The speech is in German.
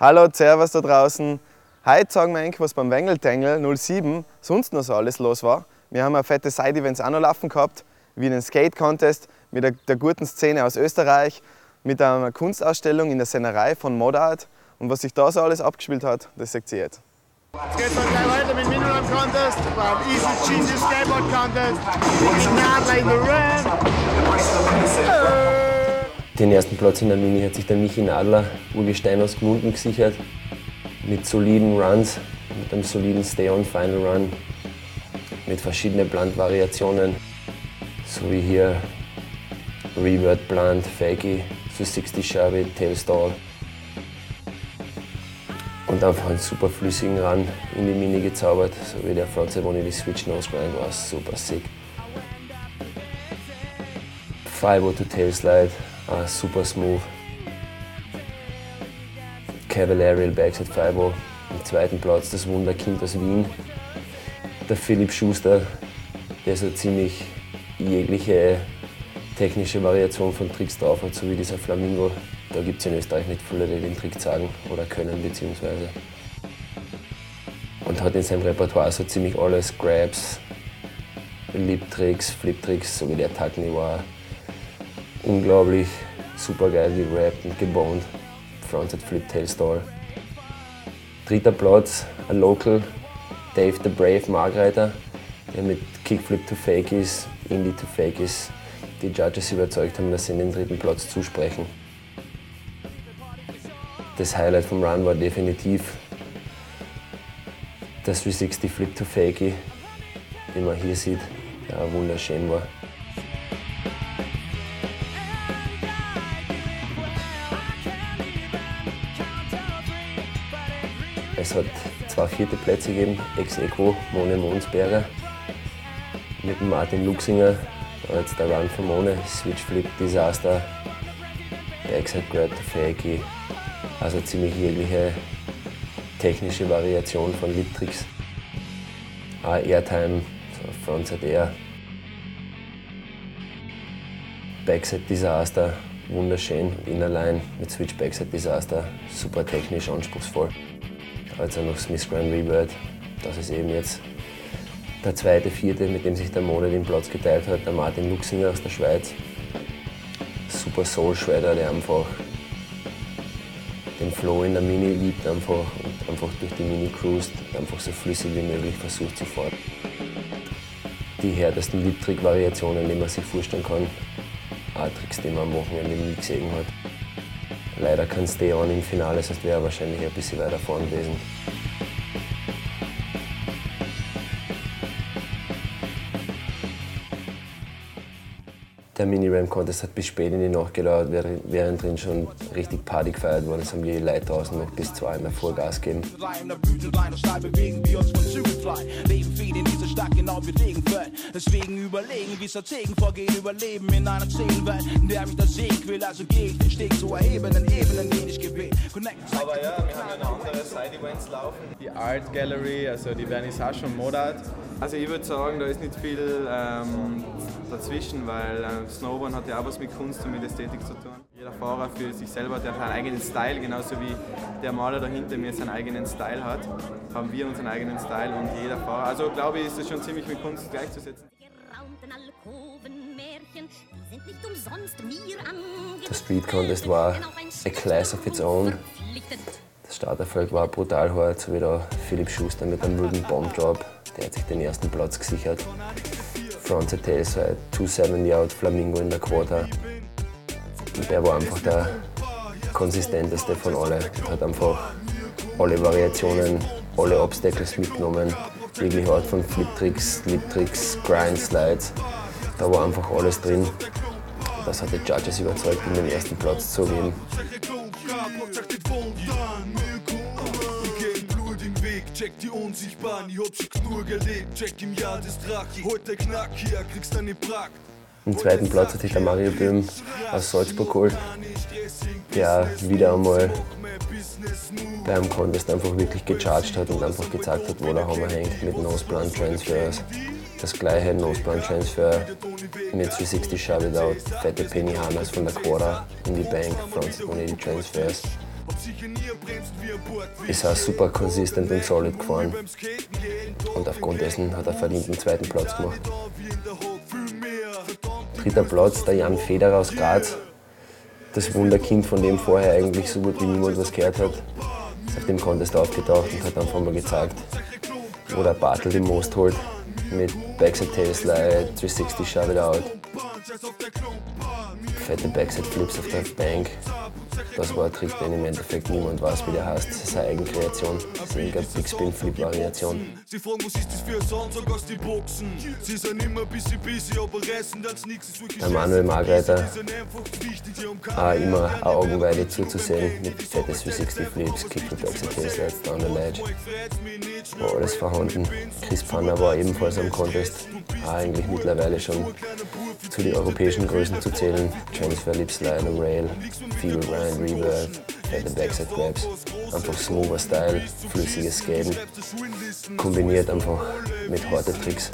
Hallo, Servus da draußen. Heute sagen wir eigentlich, was beim Wengeltengel 07 sonst noch so alles los war. Wir haben ein fette Side-Events auch noch laufen gehabt, wie einen Skate-Contest mit der, der, guten Szene aus Österreich, mit einer Kunstausstellung in der Sennerei von Modart. Und was sich da so alles abgespielt hat, das seht ihr jetzt. Jetzt geht es dann gleich weiter mit Mineral Contest, beim Easy Genius Skateboard Contest, mit Nadler in the Red. Den ersten Platz in der Mini hat sich der Michi Nadler, Uli Stein aus Gmunden gesichert. Mit soliden Runs, mit einem soliden Stay-on-Final-Run, mit verschiedenen Blunt-Variationen, so wie hier Revert Blunt, Fakey, zu 60 Shabby, Tailstall. Und einfach einen super flüssigen Run in die Mini gezaubert, so wie der Frontside ohne die Switch Nose Grind war super sick. 5 to Tail Slide, uh, super smooth. Cavalarial Backside 5 im zweiten Platz das Wunderkind aus Wien. Der Philipp Schuster, der so ziemlich jegliche technische Variation von Tricks drauf hat, so wie dieser Flamingo. Da gibt es in Österreich nicht viele, die den Trick sagen oder können beziehungsweise. Und hat in seinem Repertoire so ziemlich alles, Grabs, Lip-Tricks, Flip-Tricks, so wie der Tuckney war unglaublich super geil gerappt und geboned. Fronted Flip Tail Stall. Dritter Platz, ein Local, Dave the Brave Margreiter, der mit Kickflip to Fakies, Indie to Fakies die Judges überzeugt haben, dass sie den dritten Platz zusprechen. Das Highlight vom Run war definitiv das 360 Flip to Fakey, den man hier sieht, der wunderschön war. Es hat zwei vierte Plätze gegeben, Ex-Equo, Mone Monsberger mit Martin Luxinger. Jetzt der Run von Mone, Switch Flip Disaster, Backside Grab, Fakey. Also ziemlich jegliche technische Variation von Lip-Tricks. Auch Airtime, Frontside Air. Backside Disaster, wunderschön. Innerline mit Switch Backside Disaster, super technisch, anspruchsvoll also noch Smith Grand Rebirth. Das ist eben jetzt der zweite, vierte, mit dem sich der Monat den Platz geteilt hat, der Martin Luxinger aus der Schweiz. Super Soul Shredder, der einfach den Flow in der Mini liebt einfach und einfach durch die Mini cruist, einfach so flüssig wie möglich versucht zu fahren. Die härtesten Lip-Trick-Variationen, die man sich vorstellen kann. Auch Tricks, die man am Wochenende nie gesehen hat. Leider kein Stay-On im Finale, sonst wäre er wahrscheinlich ein bisschen weiter vorn gewesen. Der Mini-Ram-Contest hat bis spät in die Nacht gedauert, während drin schon richtig Party gefeiert wurde. Es haben die Leute draußen noch bis zwei Mal Vollgas gegeben. Deswegen überlegen, wie Strategen vorgehen, überleben in einer Zählwelt, in der mich das Sieg will. Also gehe ich den Steg zu erhebenden Ebenen, den ich gewählt. Aber ja, wir haben ja noch andere Side-Events laufen. Die Art Gallery, also die Vernissage und Modart. Also ich würde sagen, da ist nicht viel ähm, dazwischen, weil äh, Snowboard hat ja auch was mit Kunst und mit Ästhetik zu tun. Jeder Fahrer für sich selber hat seinen eigenen Style, genauso wie der Maler dahinter mir seinen eigenen Style hat, haben wir unseren eigenen Style und jeder Fahrer. Also glaube ich, ist das schon ziemlich mit Kunst gleichzusetzen. Der Street Contest war a class of its own. Das Starterfeld war brutal hart, so wie der Philipp Schuster mit einem wilden Bomb Drop. Der hat sich den ersten Platz gesichert. Frontside Tailside, 270 out, Flamingo in der Quarter. Und der war einfach der konsistenteste von allen. Und hat einfach alle Variationen, alle Obstacles mitgenommen. Jegliche Art von Flip-Tricks, Lip-Tricks, Grind-Slides. Da war einfach alles drin. Das hat die Judges überzeugt, ihm den ersten Platz zu geben. Check die Unsichtbaren, ich hab schon nur gelebt. Check im Jahr des Drachen, heute Knack hier, kriegst deine Prag. Im zweiten Platz hat sich der Mario Böhm aus Salzburg geholt, der wieder einmal beim Contest einfach wirklich gecharged hat und einfach gezeigt hat, wo der Hammer hängt mit Noseplan Transfers. Das gleiche Noseplan Transfer mit 360 Shove It Out, fette Penny Hammers von der Quora in die Bank, Front 180 Transfers. Ist auch super konsistent und solid gefahren. Und aufgrund dessen hat er verdient den zweiten Platz gemacht. Dritter Platz, der Jan Federer aus Graz. Das Wunderkind, von dem vorher eigentlich so gut wie niemand was gehört hat. Ist auf dem Contest aufgetaucht und hat einfach mal gezeigt, wo der Bartel den Most holt. Mit Backside Tailslide, 360 Shove It Out. Fette Backside Flips auf der Bank. Das war ein Trick, den im Endeffekt niemand weiß, wie der heißt. Das ist eine Eigenkreation. Das ist eine Big Spin Flip Variation. Sie fragen, was ist das für ein Sound, sag aus die Boxen. Sie sind immer bisschen busy, aber reißen als nichts. Der Manuel Margreiter, auch immer eine Augenweide zuzusehen mit fettes 360 Flips, Kickflip Backside Tailslides, Down the Ledge. War alles vorhanden. Chris Panner war ebenfalls am Contest. Auch eigentlich mittlerweile schon zu den europäischen Größen zu zählen. Transfer Lip Slide, Rail, Feel Grind, Reverb, fette Backside Grabs. Einfach smoother Style, flüssiges Skaten. Kombiniert einfach mit harten Tricks.